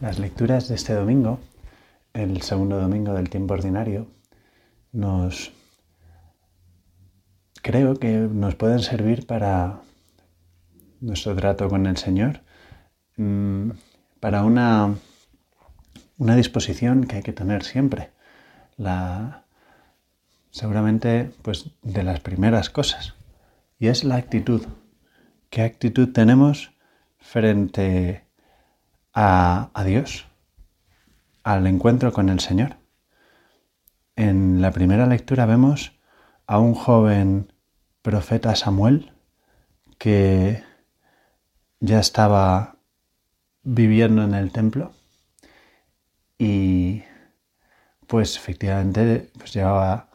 Las lecturas de este domingo, el segundo domingo del tiempo ordinario, nos creo que nos pueden servir para nuestro trato con el Señor, mm, para una, una disposición que hay que tener siempre. Seguramente pues de las primeras cosas y es la actitud. ¿Qué actitud tenemos frente a, Dios, al encuentro con el Señor? En la primera lectura vemos a un joven profeta Samuel que ya estaba viviendo en el templo y pues efectivamente pues llevaba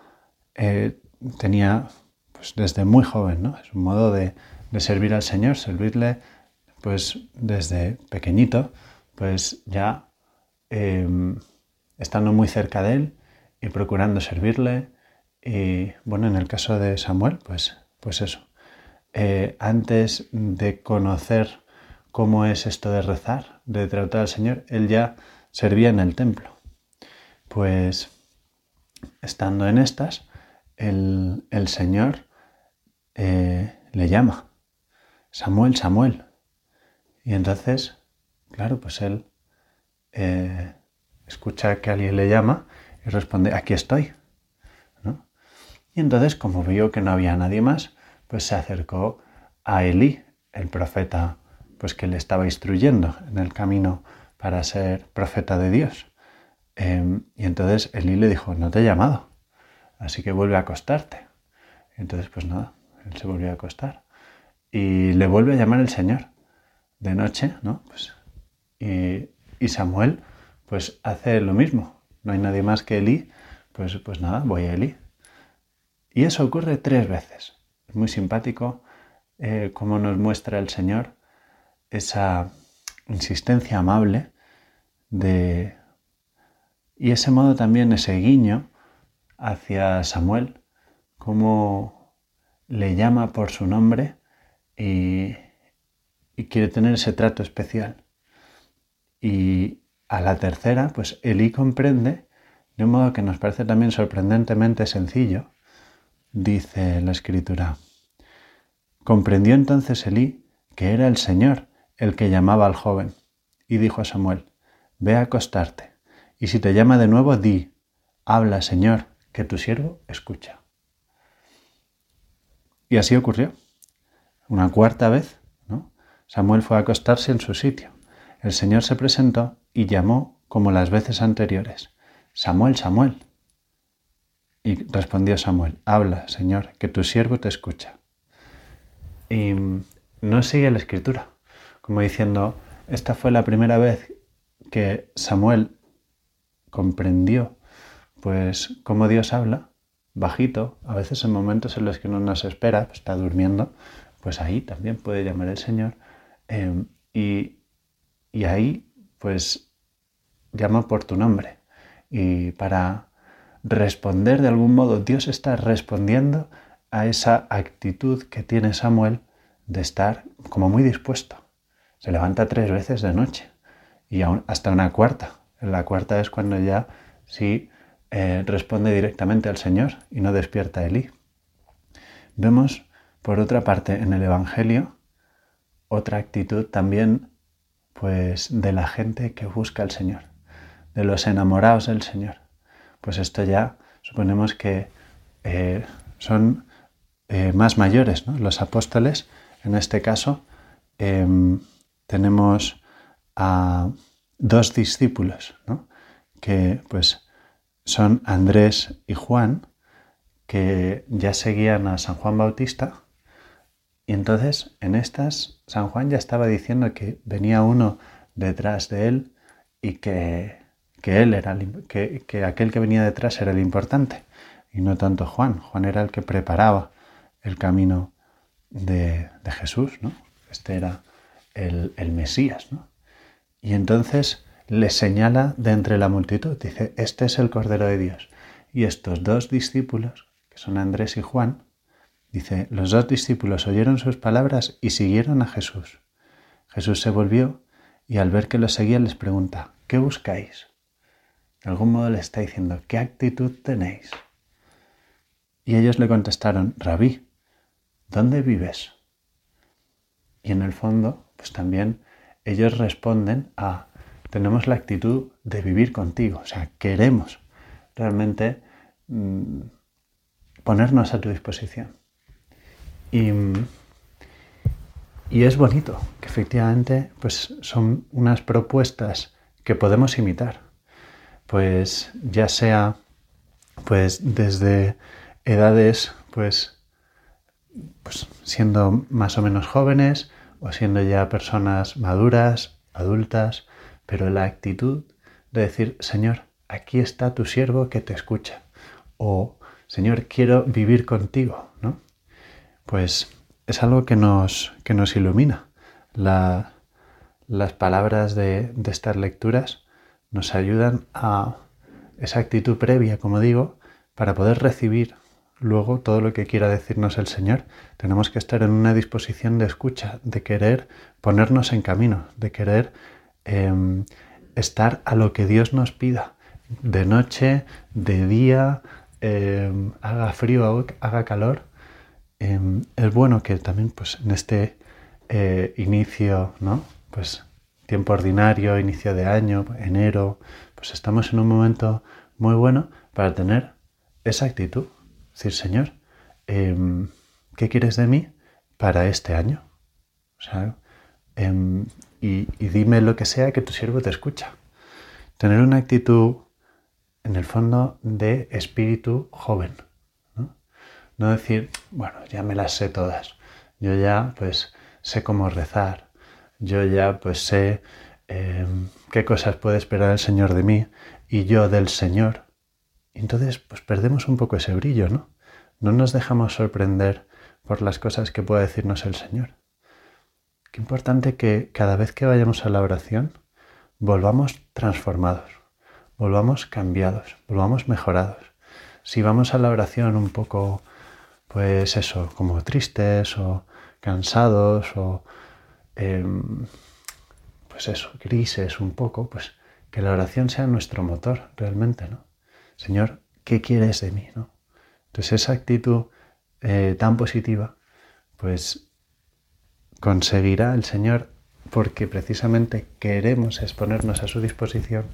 eh, tenía pues desde muy joven, ¿no? Un modo de, servir al Señor, servirle pues desde pequeñito, pues ya em, estando muy cerca de Él y procurando servirle. Y bueno, en el caso de Samuel, pues, pues eso. Eh, antes de conocer cómo es esto de rezar, de tratar al Señor, él ya servía en el templo. Pues estando en estas, el, Señor eh, le llama, Samuel, Samuel. Y entonces, claro, pues él eh, escucha que alguien le llama y responde, aquí estoy. Y entonces, como vio que no había nadie más, pues se acercó a Elí, el profeta, pues que le estaba instruyendo en el camino para ser profeta de Dios. Em, y entonces Elí le dijo, no te he llamado, así que vuelve a acostarte. Entonces, pues nada, él se volvió a acostar. Y le vuelve a llamar el Señor de noche, ¿no? Pues, y, Samuel, pues hace lo mismo. No hay nadie más que Elí, pues, pues nada, voy a Elí. Y eso ocurre tres veces. Es muy simpático eh, cómo nos muestra el Señor esa insistencia amable de... Y ese modo también, ese guiño hacia Samuel, cómo le llama por su nombre y, quiere tener ese trato especial. Y a la tercera, pues Elí comprende, de un modo que nos parece también sorprendentemente sencillo, dice la escritura. Comprendió entonces Elí que era el Señor el que llamaba al joven, y dijo a Samuel, Ve a acostarte, y si te llama de nuevo, di, Habla, Señor, que tu siervo escucha. Y así ocurrió. Una cuarta vez, ¿no? Samuel fue a acostarse en su sitio. El Señor se presentó y llamó como las veces anteriores. Samuel, Samuel. Y respondió Samuel, habla, Señor, que tu siervo te escucha. Y no sigue la escritura, como diciendo, esta fue la primera vez que Samuel comprendió pues como Dios habla, bajito, a veces en momentos en los que no nos espera, pues, está durmiendo, pues ahí también puede llamar el Señor. Em, y, y ahí, pues, llama por tu nombre. Y para responder de algún modo, Dios está respondiendo a esa actitud que tiene Samuel de estar como muy dispuesto. Se levanta tres veces de noche y hasta una cuarta. La cuarta es cuando ya sí eh, responde directamente al Señor y no despierta a Elí. Vemos, por otra parte, en el Evangelio otra actitud también pues de la gente que busca al Señor, de los enamorados del Señor. Pues esto ya suponemos que eh, son eh, más mayores. Los apóstoles, en este caso, em, tenemos a dos discípulos. Que pues son Andrés y Juan, que ya seguían a San Juan Bautista. Y entonces en estas San Juan ya estaba diciendo que venía uno detrás de él y que, él era que, que, aquel que venía detrás era el importante y no tanto Juan. Juan era el que preparaba el camino de, Jesús, ¿no? Este era el, el Mesías, ¿no? Y entonces le señala de entre la multitud. Dice, este es el Cordero de Dios. Y estos dos discípulos, que son Andrés y Juan, dice, los dos discípulos oyeron sus palabras y siguieron a Jesús. Jesús se volvió y al ver que lo seguían les pregunta, ¿qué buscáis? De algún modo le está diciendo, ¿qué actitud tenéis? Y ellos le contestaron, Rabí, ¿dónde vives? Y en el fondo, pues también ellos responden a, tenemos la actitud de vivir contigo, o sea, queremos realmente mm, ponernos a tu disposición. Y, y, es bonito, que efectivamente pues son unas propuestas que podemos imitar, pues ya sea pues desde edades pues, pues siendo más o menos jóvenes o siendo ya personas maduras, adultas, pero la actitud de decir, Señor, aquí está tu siervo que te escucha. O, Señor, quiero vivir contigo, ¿no? Pues es algo que nos, que nos ilumina. las palabras de, estas lecturas nos ayudan a esa actitud previa, como digo, para poder recibir luego todo lo que quiera decirnos el Señor. Tenemos que estar en una disposición de escucha, de querer ponernos en camino, de querer em, estar a lo que Dios nos pida, de noche, de día, em, haga frío, haga calor. Em, es bueno que también pues, en este eh, inicio, ¿no? Pues tiempo ordinario, inicio de año, enero, pues estamos en un momento muy bueno para tener esa actitud decir, Señor, em, ¿qué quieres de mí para este año? Em, y, dime lo que sea que tu siervo te escucha. Tener una actitud, en el fondo, de espíritu joven. ¿No? decir, bueno, ya me las sé todas. Yo ya, pues, sé cómo rezar. Yo ya, pues, sé em, qué cosas puede esperar el Señor de mí y yo del Señor entonces, pues perdemos un poco ese brillo, ¿no? No nos dejamos sorprender por las cosas que pueda decirnos el Señor. Qué importante que cada vez que vayamos a la oración volvamos transformados, volvamos cambiados, volvamos mejorados. Si vamos a la oración un poco, pues eso, como tristes o cansados o, em, pues eso, grises un poco, pues que la oración sea nuestro motor realmente, ¿no? Señor, ¿qué quieres de mí? ¿no? Entonces esa actitud eh, tan positiva, pues conseguirá el Señor porque precisamente queremos exponernos a su disposición,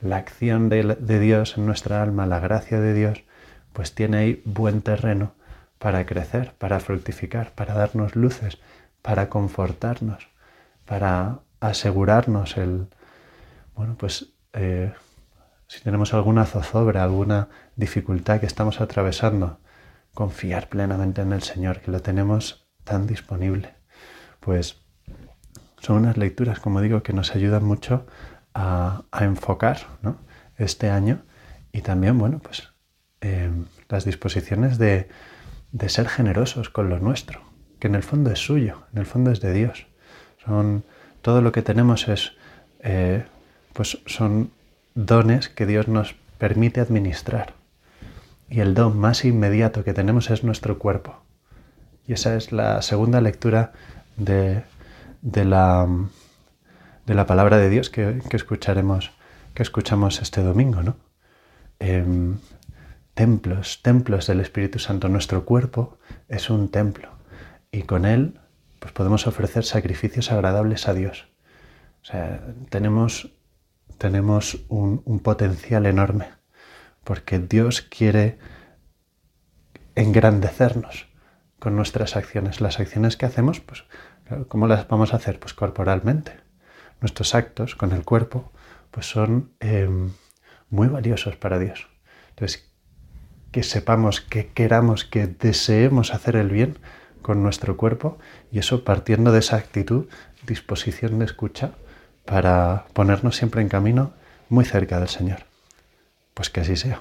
la acción de, de, Dios en nuestra alma, la gracia de Dios, pues tiene ahí buen terreno para crecer, para fructificar, para darnos luces, para confortarnos, para asegurarnos el, bueno, pues eh, si tenemos alguna zozobra, alguna dificultad que estamos atravesando, confiar plenamente en el Señor, que lo tenemos tan disponible. Pues son unas lecturas, como digo, que nos ayudan mucho a, enfocar este año y también, bueno, pues em, las disposiciones de, ser generosos con lo nuestro, que en el fondo es suyo, en el fondo es de Dios. Son, todo lo que tenemos es, eh, pues son dones que Dios nos permite administrar. Y el don más inmediato que tenemos es nuestro cuerpo. Y esa es la segunda lectura de, la, de la, palabra de Dios que, escucharemos, que escuchamos este domingo, ¿no? Em, templos, templos del Espíritu Santo. Nuestro cuerpo es un templo y con él pues podemos ofrecer sacrificios agradables a Dios. O sea, tenemos tenemos un, potencial enorme, porque Dios quiere engrandecernos con nuestras acciones. Las acciones que hacemos, pues, ¿cómo las vamos a hacer? Pues corporalmente. Nuestros actos con el cuerpo, pues son em, muy valiosos para Dios. Entonces, que sepamos, que queramos, que deseemos hacer el bien con nuestro cuerpo y eso partiendo de esa actitud, disposición de escucha, para ponernos siempre en camino muy cerca del Señor. Pues que así sea.